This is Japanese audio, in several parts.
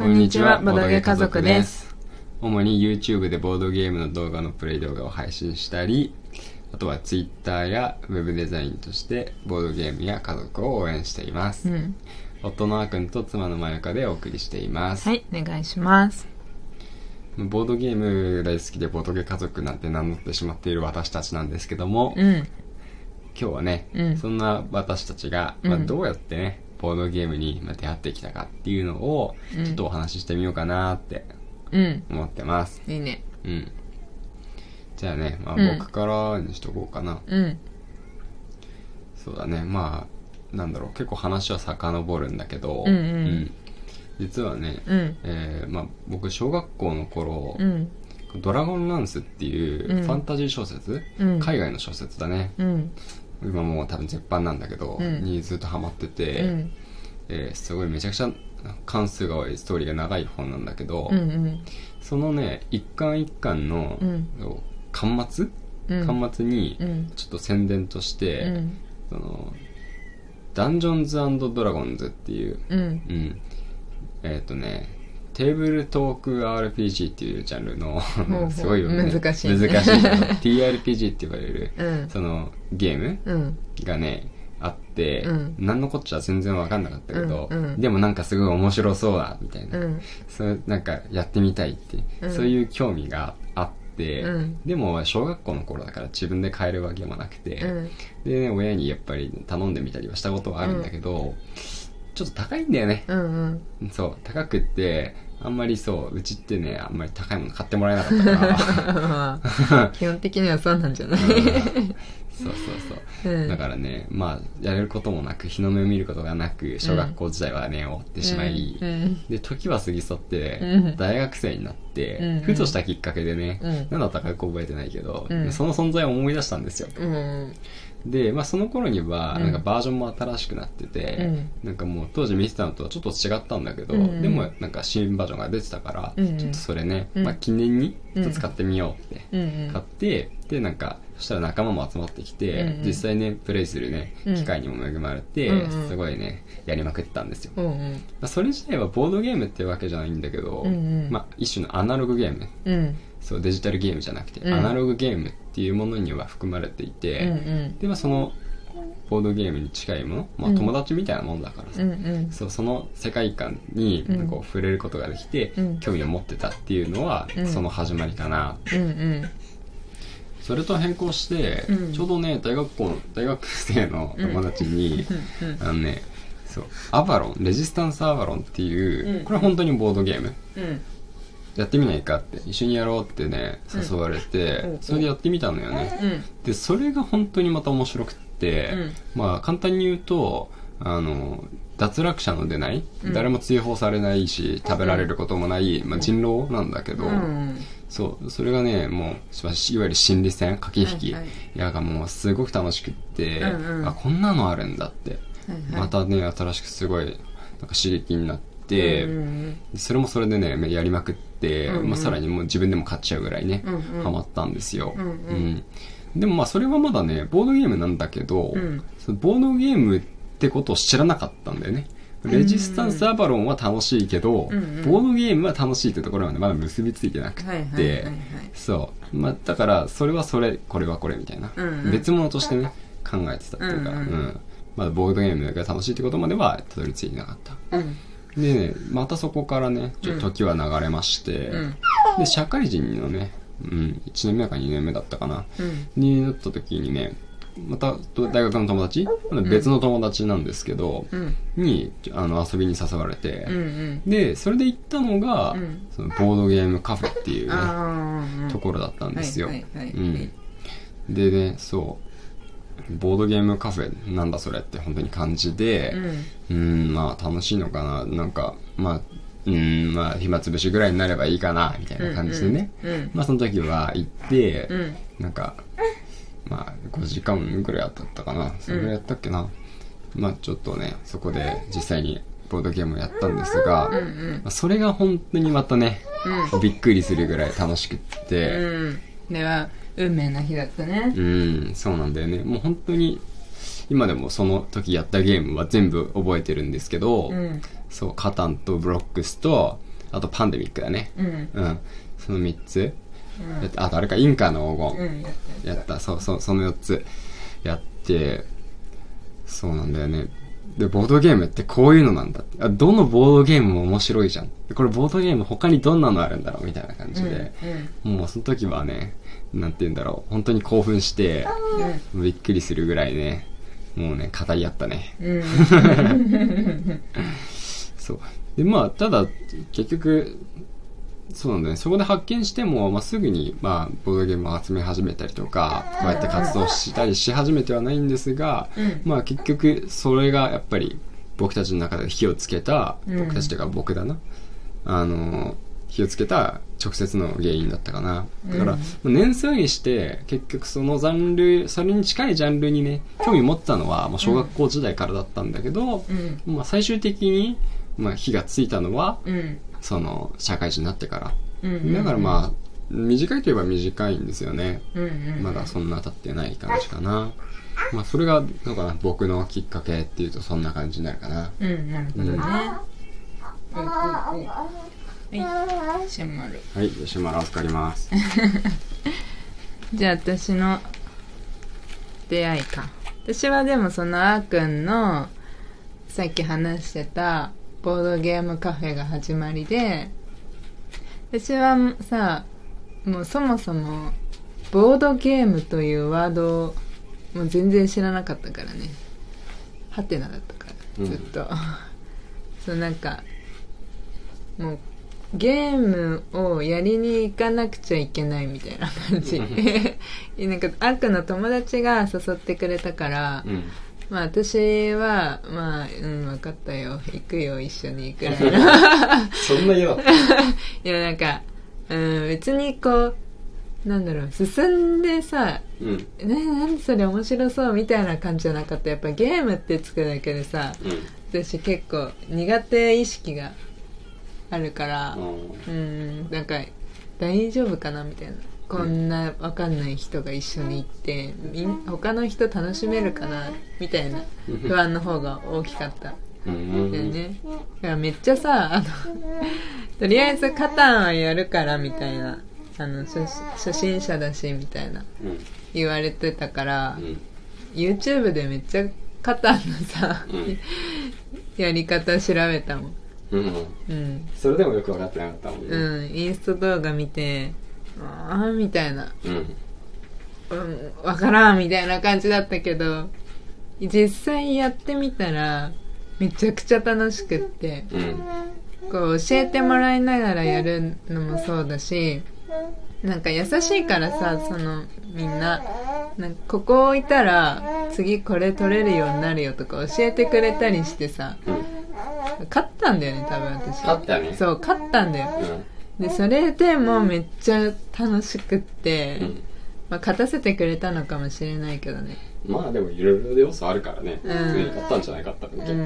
こんにちは、ボドゲ家族です。主に YouTube でボードゲームの動画のプレイ動画を配信したり、あとは Twitter や Web デザインとしてボードゲームや家族を応援しています。うん。夫のあくんと妻のまゆかでお送りしています。はい、お願いします。ボードゲーム大好きでボードゲ家族なんて名乗ってしまっている私たちなんですけども、うん。今日はね、うんそんな私たちが、うんまあ、どうやってね、ボードゲームにまあ出会ってきたかっていうのを、うんちょっとお話ししてみようかなってうん。思ってます。いいね。うん。じゃあね、まあ、うん僕からにしとこうかな。うん。そうだね、まあ、なんだろう、結構話は遡るんだけど、うんうん実はね、うん。えーまあ、僕、小学校の頃、うん。ドラゴンランスっていううんファンタジー小説、うん海外の小説だね。うん。今もう多分絶版なんだけど、うんにずっとハマってて、うん。えーすごいめちゃくちゃ関数が多いストーリーが長い本なんだけど、うん。うん。そのね一巻一巻の、うん巻末、うん。巻末にうん。ちょっと宣伝として、うん。そのダンジョンズドラゴンズっていう、うん。うん、えっ、とねテーブルトーク RPG っていうジャンルの すごいよね難しいね難しい TRPG って呼ばれる、うん。そのゲームうん。がねあって、うん何のこっちゃ全然わかんなかったけど、うんうんでもなんかすごい面白そうだみたいな、うん。そうなんかやってみたいって、うんそういう興味があって、うんでも小学校の頃だから自分で買えるわけもなくて、うん。でね親にやっぱり頼んでみたりはしたことはあるんだけど、ちょっと高いんだよね、うん。うん。そう高くってあんまりそううちってねあんまり高いもの買ってもらえなかったから。まあ、基本的にはそうなんじゃない？そうそうそう。うん。だからね、まあ、やれることもなく、日の目を見ることがなく、小学校時代はね、終わってしまい、うん。で、時は過ぎ去ってうん、大学生になって、うん。ふとしたきっかけでね、うん。何だったかよく覚えてないけど、うん。その存在を思い出したんですよ。うん。で、まあ、その頃には、うんなんかバージョンも新しくなってて、なんかもう当時見てたのとはちょっと違ったんだけど、うんでもなんか新バージョンが出てたから、うんちょっとそれね、うんまあ、記念に使ってみようって。うん。買って、で、なんか、そしたら仲間も集まってきて、うんうん実際ね、プレイするね、うん機会にも恵まれて、うんうんすごいね、やりまくったんですよ。まうん。うん。あそれ自体はボードゲームってわけじゃないんだけど、うんうんまあ、一種のアナログゲーム。うん。そう、デジタルゲームじゃなくて、うんアナログゲームっていうものには含まれていて、うん。で、まあ、その、ボードゲームに近いもの、まあ、うん友達みたいなもんだからさ、うん。うん。そうその世界観にうんこう触れることができて、うん興味を持ってたっていうのは、うんその始まりかなうん。うん。それと並行して、うんちょうどね大学校の大学生の友達に、うん。あのねそうアバロンレジスタンスアバロンっていう、うんこれは本当にボードゲームうん。やってみないかって一緒にやろうってねうん誘われて、うん。それでやってみたのよね、うん。でそれが本当にまた面白くって、まあ簡単に言うとあの脱落者の出ない、うん。誰も追放されないし食べられることもない、まあ、人狼なんだけど、うん。そうそれがねもういわゆる心理戦駆け引き、はいはい。いやがもうすごく楽しくって、うんうん。あこんなのあるんだって、またね新しくすごいなんか刺激になって、うん。それもそれでねやりまくって、うんうん。まあ、さらにもう自分でも買っちゃうぐらいね、うんうん。ハマったんですよ、うんうん。でもまあそれはまだねボードゲームなんだけど、うん。そのボードゲームってことを知らなかったんだよね。レジスタンスアバロンは楽しいけど、うんうん。ボードゲームは楽しいってところまでまだ結びついてなくて。そう、まあ、だからそれはそれこれはこれみたいな、うんうん。別物としてね考えてたっていうか、うん。うん。まだボードゲームが楽しいってことまではたどり着いてなかった。うん。でねまたそこからねちょっと時は流れまして、うん。で社会人のね、うん、1年目か2年目だったかな、うん。になった時にねまた大学の友達？別の友達なんですけど、うん。にあの遊びに誘われて、うん。うん。でそれで行ったのが、うんそのボードゲームカフェっていうね。ところだったんですよ、はいはいはいうん、でねそうボードゲームカフェなんだそれって本当に感じでうん。うんまあ楽しいのかな。なんかまあうんまあ暇つぶしぐらいになればいいかなみたいな感じでね、うんうんまあその時は行って、うん。なんかまあ5時間ぐらいだったかな。それぐらいやったっけな、まあちょっとねそこで実際にボードゲームをやったんですが、うんうんまあそれが本当にまたね、びっくりするぐらい楽しくって、は、運命の日だったね。うん、そうなんだよね。もう本当に、今でもその時やったゲームは全部覚えてるんですけど、うん。そう、カタンとブロックスと、あとパンデミックだね。うん。うん。その3つ。うん。あとあれかインカの黄金、うんやったやった。そうそうその4つやってそうなんだよねでボードゲームってこういうのなんだ。あどのボードゲームも面白いじゃん。でこれボードゲーム他にどんなのあるんだろうみたいな感じで、もうその時はねなんて言うんだろう。本当に興奮してびっくりするぐらいねもうね語り合ったね。うんうん。そう。でまあただ結局そうなんだね。そこで発見しても、まあ、すぐに、まあ、ボードゲームを集め始めたりとかこうやって活動したりし始めてはないんですが、うん。まあ結局それがやっぱり僕たちの中で火をつけた、うん。僕たちというか僕だな。あの火をつけた直接の原因だったかな。だから、うん年数にして結局そのジャンルそれに近いジャンルにね興味持ったのは、まあ、小学校時代からだったんだけど、うん。まあ、最終的に、まあ、火がついたのはうん。その社会人になってから。うんだからまあ短いといえば短いんですよね。うんうん。まだそんな経ってない感じかな。まあそれがのかな僕のきっかけっていうとそんな感じになるかな。うんなるほどね。うん。うんうんはい。閉まるはいシマラ預かります。じゃあ私の出会いか。私はでもそのあーくんのさっき話してたボードゲームカフェが始まりで私はさもうそもそもボードゲームというワードをもう全然知らなかったからね。ハテナだったからずっと、そうなんかもうゲームをやりに行かなくちゃいけないみたいな感じ。なんかあーくんの友達が誘ってくれたから、うんまあ私はまあうん分かったよ。行くよ。一緒にくらいの そんな嫌だった？いやなんかうん別にこうなんだろう。進んでさうん。ね何それ面白そうみたいな感じじゃなかった。やっぱゲームってつくだけでさうん。私結構苦手意識があるからうんなんか大丈夫かなみたいなこんなわかんない人が一緒に行ってみん他の人楽しめるかなみたいな不安の方が大きかった。だよねだからめっちゃさあのとりあえずカタンはやるからみたいなあの初初心者だしみたいなうん言われてたから、うん YouTube でめっちゃカタンのさ、うんやり方調べたもん。うん。うん。それでもよく分かってなかったもんね。うん。インスト動画見てああみたいな。うん。うんわからんみたいな感じだったけど実際やってみたらめちゃくちゃ楽しくってうん。こう教えてもらいながらやるのもそうだしなんか優しいからさそのみんな。なんかここ置いたら次これ取れるようになるよとか教えてくれたりしてさ。うん。勝ったんだよね多分私。勝ったね。そう勝ったんだよ。うんでそれでもうめっちゃ楽しくって、うん。まあ、勝たせてくれたのかもしれないけどね。まあでもいろいろ要素あるからね。うん。普通に勝ったんじゃないかったっけうん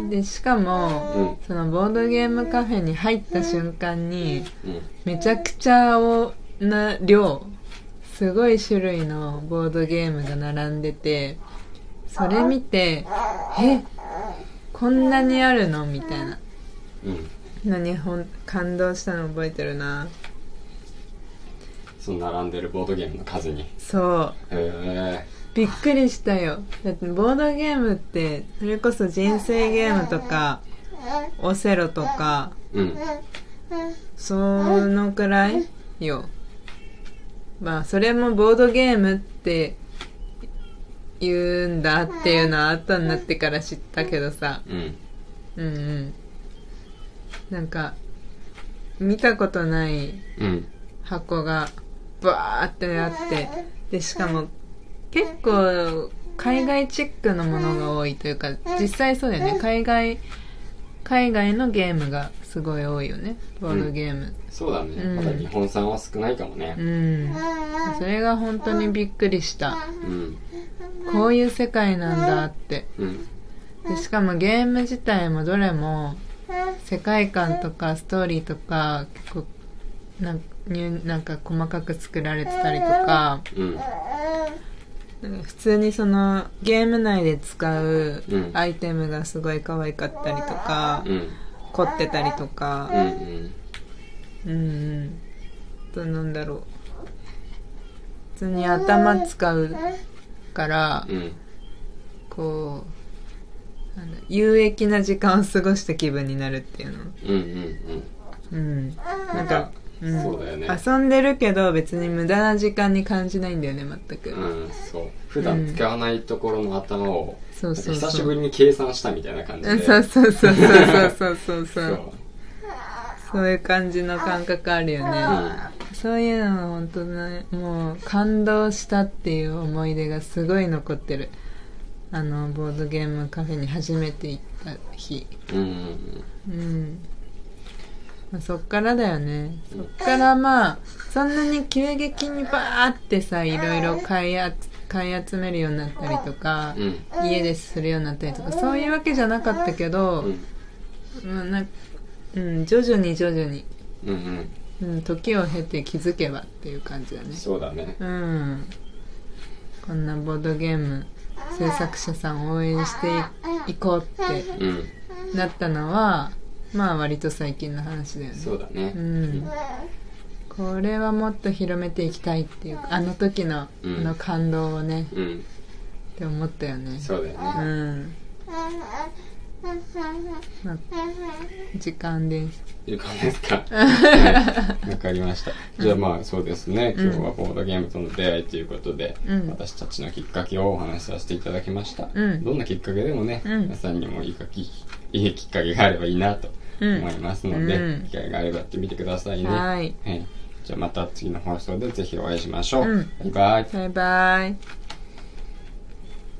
うん。でしかも、うん。そのボードゲームカフェに入った瞬間にうん。めちゃくちゃおな量すごい種類のボードゲームが並んでてそれ見てえこんなにあるの？みたいな。うんのにほん感動したの覚えてるな。その並んでるボードゲームの数に。そう。へびっくりしたよ。だってボードゲームってそれこそ人生ゲームとかオセロとかえうん。そのくらいよ。まあそれもボードゲームって言うんだっていうのは後になってから知ったけどさ。うん。うんうんなんか見たことないうん。箱がバーってあってでしかも結構海外チックのものが多いというか実際そうだよね。海外海外のゲームがすごい多いよね。ボードゲーム。そうだね、うん。まだ日本産は少ないかもね。うん、それが本当にびっくりした。うん。こういう世界なんだって。うん。でしかもゲーム自体もどれも世界観とかストーリーとか結構なんになんか細かく作られてたりとかうん。なんか普通にそのゲーム内で使ううん。アイテムがすごい可愛かったりとかうん。凝ってたりとうんかうん。うんうん。あとなんだろう。普通に頭使うからうん。こう有益な時間を過ごした気分になるっていうの。うんうんうん。なんか、うん、そうだよね。遊んでるけど別に無駄な時間に感じないんだよね全く、うんそう。普段使わないところの頭を、そうそうそう。久しぶりに計算したみたいな感じで。うんそうそうそうそうそうそうそうそそう。うそういう感じの感覚あるよね、うそういうのは本当ね。もう感動したっていう思い出がすごい残ってるあのボードゲームカフェに初めて行った日。んうんうん、まあ、そっからだよね。そっからまあそんなに急激にバーってさいろいろ買いあ買い集めるようになったりとかう、ん。家でするようになったりとかそういうわけじゃなかったけど、うん。まあなうん、徐々に徐々に、うんうん、時を経て気づけばっていう感じだね。うんそうだね。うん。こんなボードゲーム制作者さんを応援していこうってうん。なったのはまあ割と最近の話だよね。そうだね。うん。これはもっと広めていきたいっていうかあの時のあうん。の感動をね、うん。って思ったよね。そうだようねん、まあ、時間です。いい感じですか。はいわかりました。じゃあまあそうですね。今日はボードゲームとの出会いということで、うん。私たちのきっかけをお話しさせていただきました、うん。どんなきっかけでもね、うん。皆さんにもいいかきいいきっかけがあればいいなと思いますので、うん。機会があればやってみてくださいね。はい。はい、じゃあまた次の放送でぜひお会いしましょう、うん。バイバイ。バイバイ